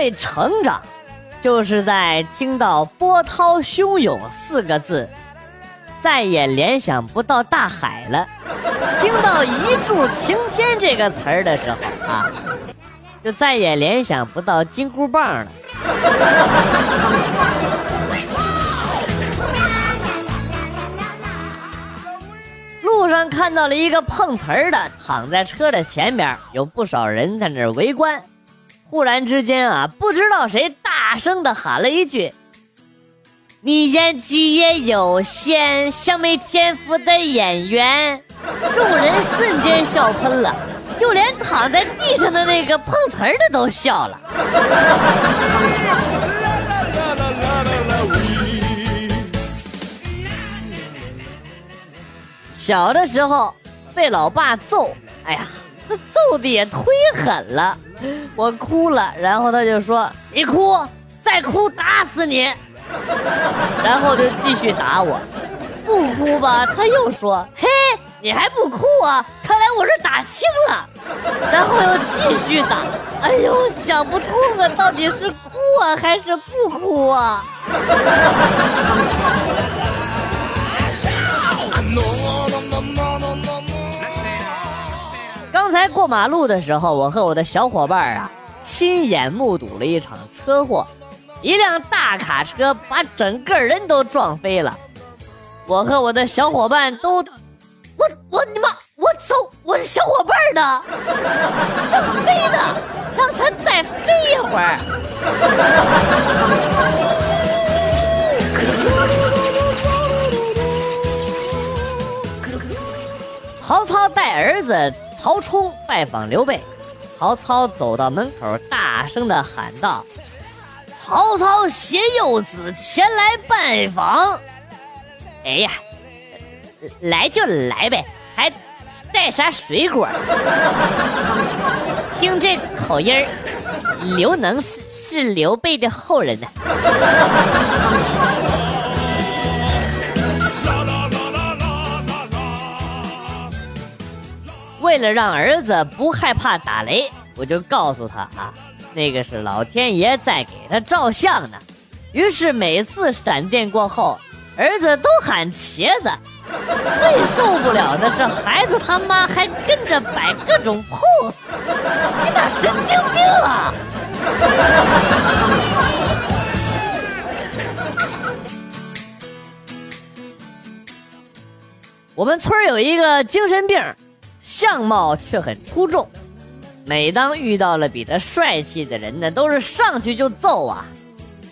所谓成长，就是在听到波涛汹涌四个字，再也联想不到大海了；听到一柱擎天这个词儿的时候啊，就再也联想不到金箍棒了。路上看到了一个碰瓷儿的躺在车的前边，有不少人在那围观。忽然之间啊，不知道谁大声的喊了一句：“你演技也有限，像没天赋的演员。”众人瞬间笑喷了，就连躺在地上的那个碰瓷儿的都笑了。小的时候被老爸揍，哎呀，揍的也忒狠了，我哭了，然后他就说：“你哭，再哭打死你。”然后就继续打我，不哭吧，他又说：“嘿，你还不哭啊？看来我是打轻了。”然后又继续打，哎呦，想不通啊，到底是哭啊还是不哭啊？才过马路的时候，我和我的小伙伴啊，亲眼目睹了一场车祸，一辆大卡车把整个人都撞飞了。我和我的小伙伴都，我我你妈，我走，我的小伙伴呢？正飞呢，让他再飞一会儿。曹操带儿子曹冲拜访刘备，曹操走到门口，大声的喊道：“曹操携幼子前来拜访。”哎呀，来就来呗，还带啥水果？听这口音儿，刘能是是刘备的后人呢。为了让儿子不害怕打雷，我就告诉他啊，那个是老天爷在给他照相呢。于是每次闪电过后，儿子都喊茄子。最受不了的是孩子他妈还跟着摆各种 pose，你咋神经病啊！我们村有一个精神病。相貌却很出众，每当遇到了比他帅气的人呢，都是上去就揍啊！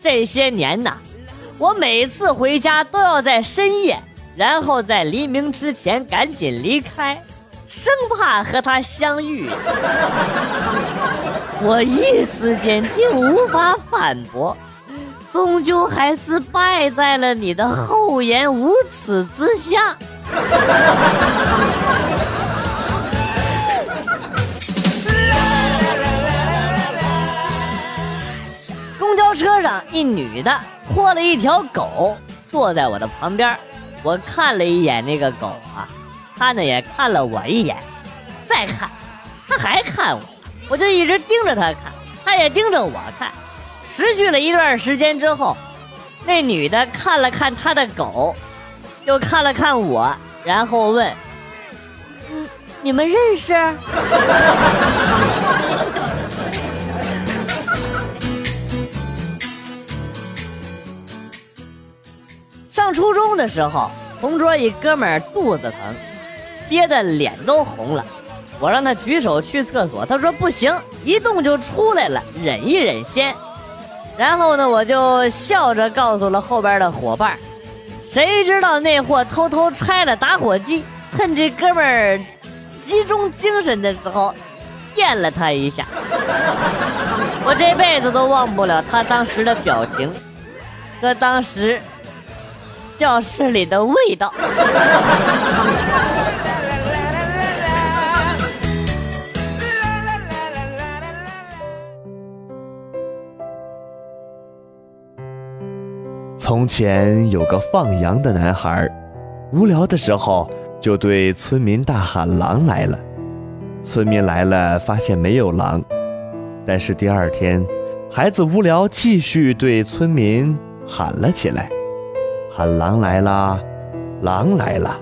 这些年呐，我每次回家都要在深夜，然后在黎明之前赶紧离开，生怕和他相遇。我一时间竟无法反驳，终究还是败在了你的厚颜无耻之下。车上，一女的拖了一条狗坐在我的旁边，我看了一眼那个狗啊，她呢也看了我一眼，再看，她还看我，我就一直盯着她看，她也盯着我看，持续了一段时间之后，那女的看了看她的狗，又看了看我，然后问：“嗯，你们认识？”初中的时候，同桌一哥们儿肚子疼，憋得脸都红了。我让他举手去厕所，他说不行，一动就出来了，忍一忍先。然后呢，我就笑着告诉了后边的伙伴，谁知道那货偷偷拆了打火机，趁这哥们儿集中精神的时候，电了他一下。我这辈子都忘不了他当时的表情，和当时。教室里的味道。从前有个放羊的男孩，无聊的时候就对村民大喊：“狼来了！”村民来了，发现没有狼，但是第二天孩子无聊，继续对村民喊了起来：“喊狼来啦，狼来了！”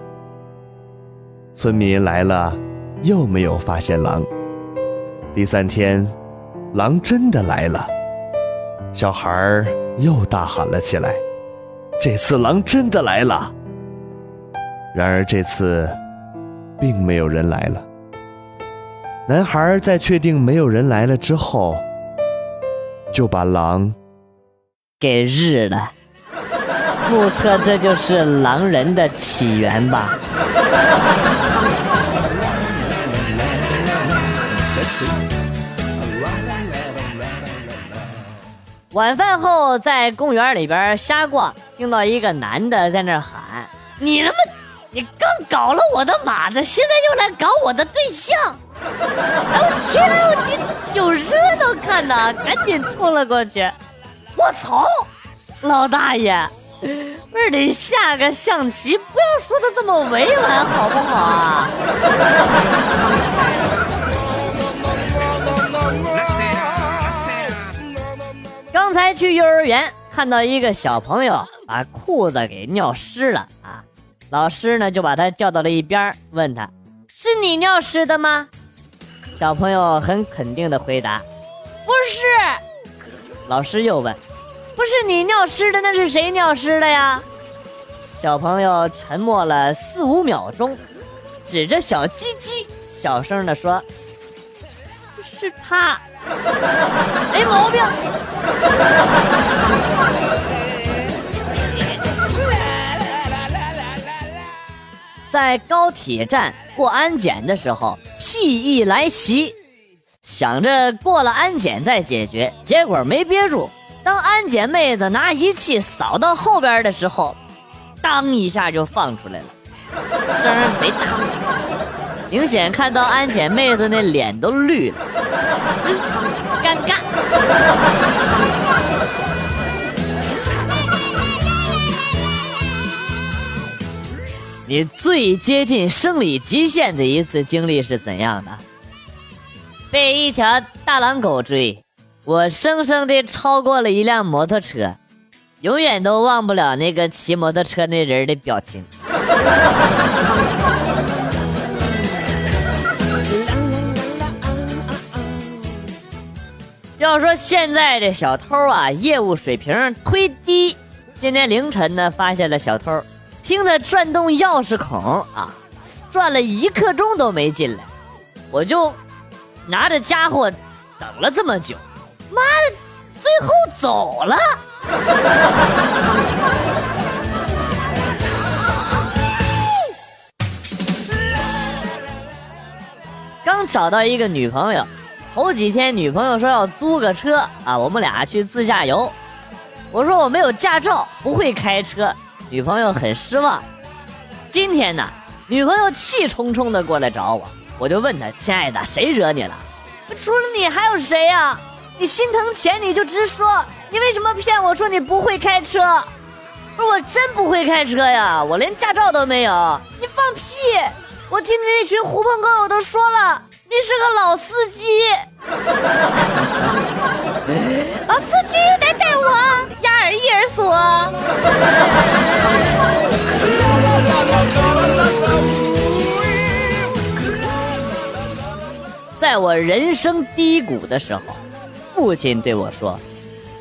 村民来了，又没有发现狼。第三天，狼真的来了，小孩又大喊了起来：“这次狼真的来了！”然而这次，并没有人来了。男孩在确定没有人来了之后，就把狼给日了。目测这就是狼人的起源吧。晚饭后在公园里边瞎逛，听到一个男的在那喊：“你他妈，你刚搞了我的马子，现在又来搞我的对象！”哎我去，我这有热闹看呐，赶紧冲了过去。我操，老大爷，不是得下个象棋，不要说的这么委婉好不好啊？刚才去幼儿园，看到一个小朋友把裤子给尿湿了啊！老师呢就把他叫到了一边，问他：“是你尿湿的吗？”小朋友很肯定的回答：“不是。”老师又问：“不是你尿湿的，那是谁尿湿的呀？”小朋友沉默了四五秒钟，指着小鸡鸡，小声的说：“是他。”没毛病。在高铁站过安检的时候，屁意来袭，想着过了安检再解决，结果没憋住。当安检妹子拿仪器扫到后边的时候，当一下就放出来了，声贼大，明显看到安检妹子那脸都绿了。真尴尬。你最接近生理极限的一次经历是怎样的？被一条大狼狗追，我生生的超过了一辆摩托车，永远都忘不了那个骑摩托车那人的表情。要说现在的小偷啊，业务水平忒低。今天凌晨呢，发现了小偷，听他转动钥匙孔啊，转了一刻钟都没进来。我就拿着家伙等了这么久，妈的，最后走了。刚找到一个女朋友。头几天女朋友说要租个车啊，我们俩去自驾游。我说我没有驾照，不会开车。女朋友很失望。今天呢，女朋友气冲冲的过来找我，我就问她：“亲爱的，谁惹你了？除了你还有谁呀？你心疼钱你就直说，你为什么骗我说你不会开车？不是我真不会开车呀，我连驾照都没有。你放屁！我听你那群狐朋狗友都说了。”你是个老司机，老司机来带我，压耳一耳锁。在我人生低谷的时候，父亲对我说：“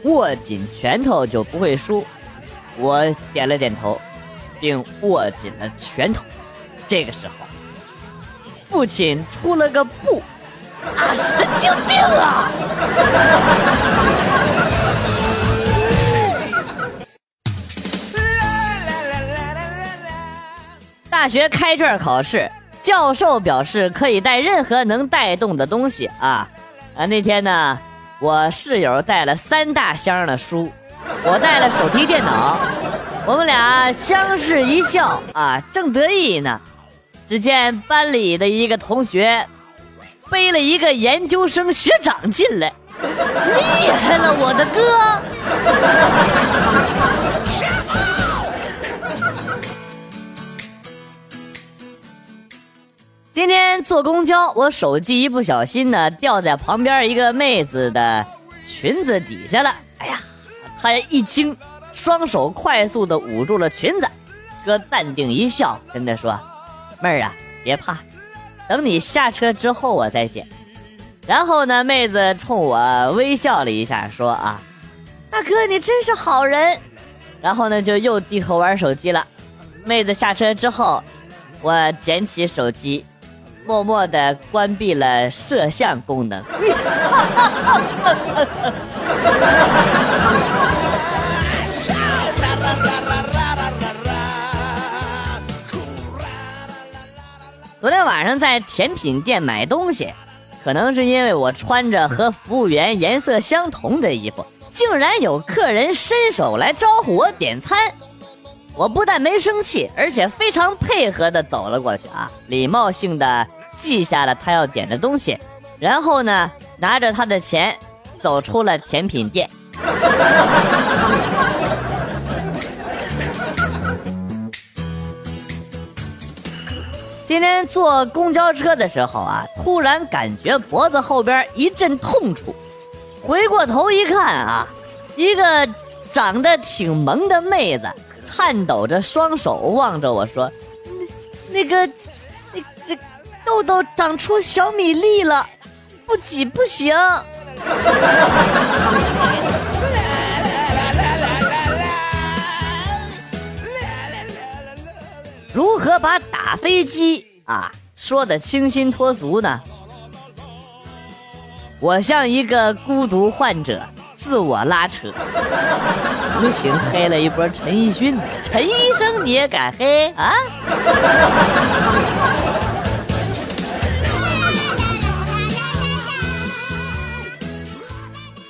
握紧拳头就不会输。”我点了点头，并握紧了拳头。这个时候。父亲出了个不，啊，神经病啊！大学开卷考试，教授表示可以带任何能带动的东西啊啊！那天呢，我室友带了三大箱的书，我带了手提电脑，我们俩相视一笑啊，正得意呢。只见班里的一个同学背了一个研究生学长进来，厉害了，我的哥！今天坐公交，我手机一不小心呢掉在旁边一个妹子的裙子底下了。哎呀，他一惊，双手快速的捂住了裙子。哥淡定一笑，跟她说：“妹儿啊，别怕，等你下车之后我再捡。”然后呢，妹子冲我微笑了一下，说：“啊，大哥你真是好人。”然后呢，就又低头玩手机了。妹子下车之后，我捡起手机，默默的关闭了摄像功能。昨天晚上在甜品店买东西，可能是因为我穿着和服务员颜色相同的衣服，竟然有客人伸手来招呼我点餐。我不但没生气，而且非常配合的走了过去啊，礼貌性的记下了他要点的东西，然后呢，拿着他的钱走出了甜品店。今天坐公交车的时候啊，突然感觉脖子后边一阵痛楚，回过头一看啊，一个长得挺萌的妹子，颤抖着双手望着我说：“那那个，痘痘长出小米粒了，不挤不行。”如何把打飞机啊说的清新脱俗呢？我像一个孤独患者，自我拉扯，不行黑了一波陈奕迅。陈医生你也敢黑啊？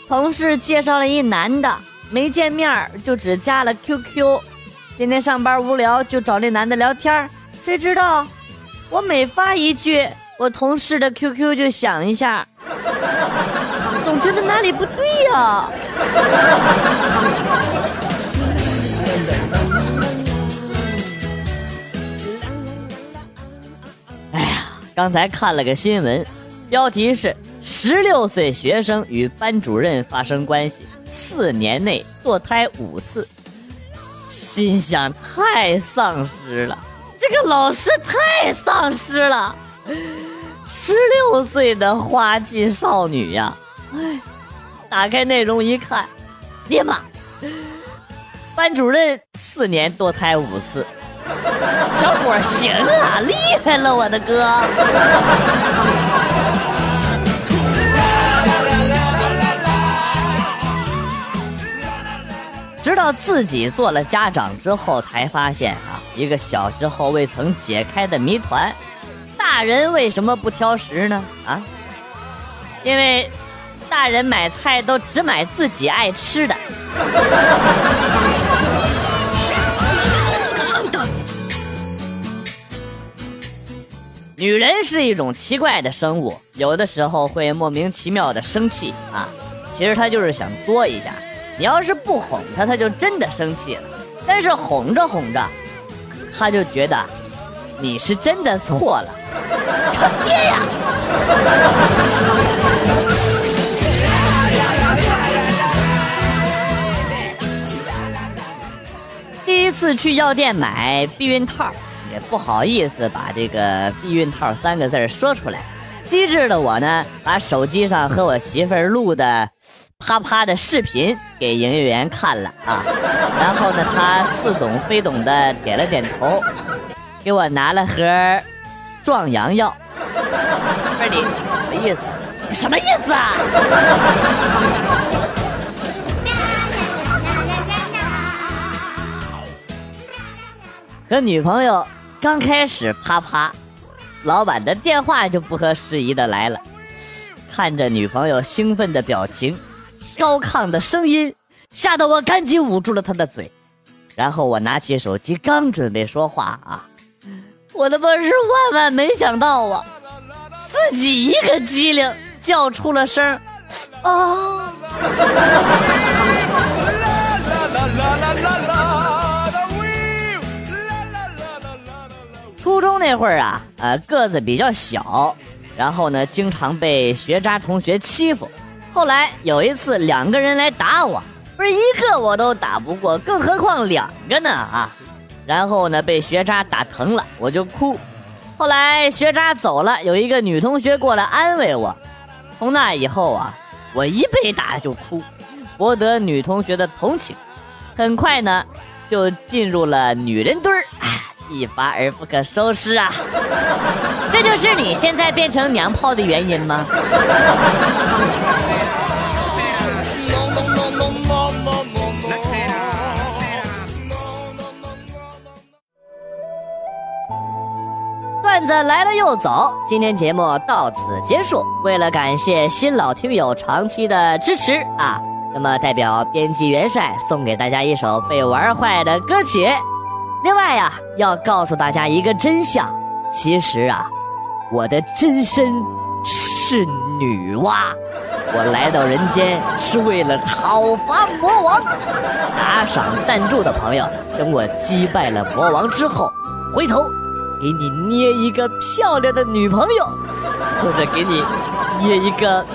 同事介绍了一男的，没见面就只加了 QQ。今天上班无聊，就找那男的聊天谁知道，我每发一句，我同事的 QQ 就响一下，总觉得哪里不对呀。哎呀，刚才看了个新闻，标题是“十六岁学生与班主任发生关系，四年内堕胎五次”。心想太丧尸了，这个老师太丧尸了，十六岁的花季少女呀！哎，打开内容一看，爹妈，班主任四年堕胎五次，小伙行啊，厉害了，我的哥！直到自己做了家长之后，才发现啊，一个小时候未曾解开的谜团：大人为什么不挑食呢？啊，因为大人买菜都只买自己爱吃的。女人是一种奇怪的生物，有的时候会莫名其妙的生气啊，其实她就是想作一下。你要是不哄他，他就真的生气了；但是哄着哄着，他就觉得你是真的错了。坑 爹呀！第一次去药店买避孕套，也不好意思把这个“避孕套”三个字说出来。机智的我呢，把手机上和我媳妇儿录的。啪啪的视频给营业员看了啊，然后呢，他似懂非懂的点了点头，给我拿了盒壮阳药。不是你什么意思？什么意思啊？和女朋友刚开始啪啪，老板的电话就不合时宜的来了，看着女朋友兴奋的表情。高亢的声音吓得我赶紧捂住了他的嘴，然后我拿起手机，刚准备说话啊，我他妈是万万没想到啊，自己一个机灵叫出了声啊！初中那会儿啊，呃，个子比较小，然后呢，经常被学渣同学欺负。后来有一次两个人来打我，不是一个我都打不过，更何况两个呢啊！然后呢被学渣打疼了，我就哭。后来学渣走了，有一个女同学过来安慰我。从那以后啊，我一被打就哭，博得女同学的同情。很快呢，就进入了女人堆儿，一发而不可收拾啊！这就是你现在变成娘炮的原因吗？段子来了又走，今天节目到此结束。为了感谢新老听友长期的支持啊，那么代表编辑元帅送给大家一首被玩坏的歌曲。另外呀，要告诉大家一个真相，其实啊，我的真身是女娲，我来到人间是为了讨伐魔王。打赏赞助的朋友，等我击败了魔王之后，回头。给你捏一个漂亮的女朋友，或者给你捏一个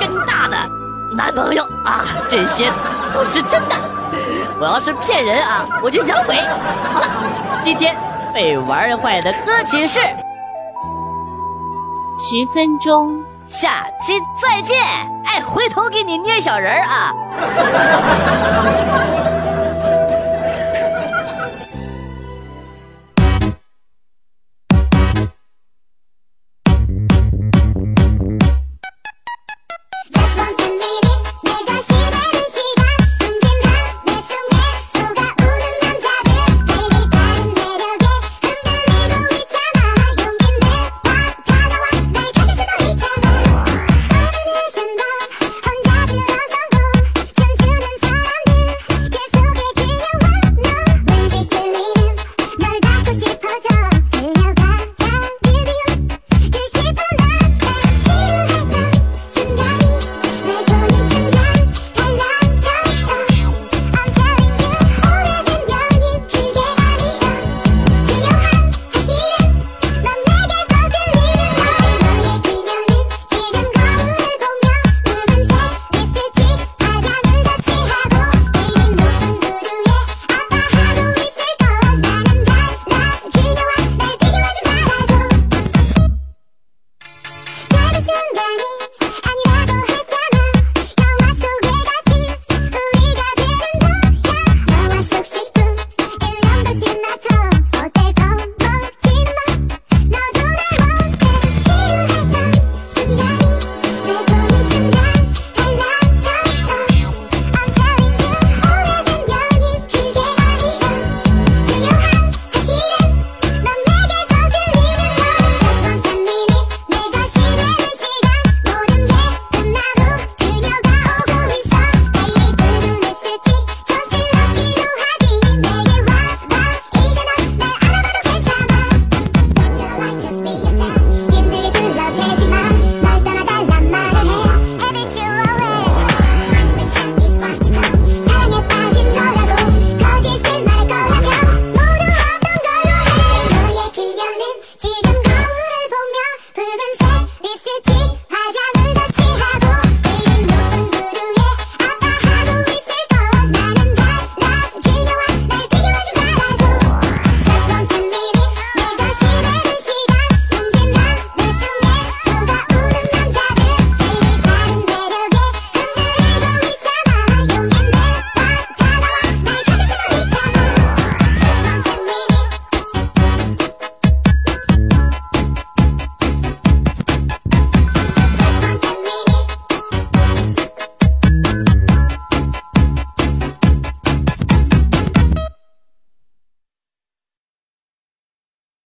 更大的男朋友啊！这些都是真的。我要是骗人啊，我就养鬼。好了，今天被玩坏的歌曲是十分钟，下期再见。哎，回头给你捏小人儿啊。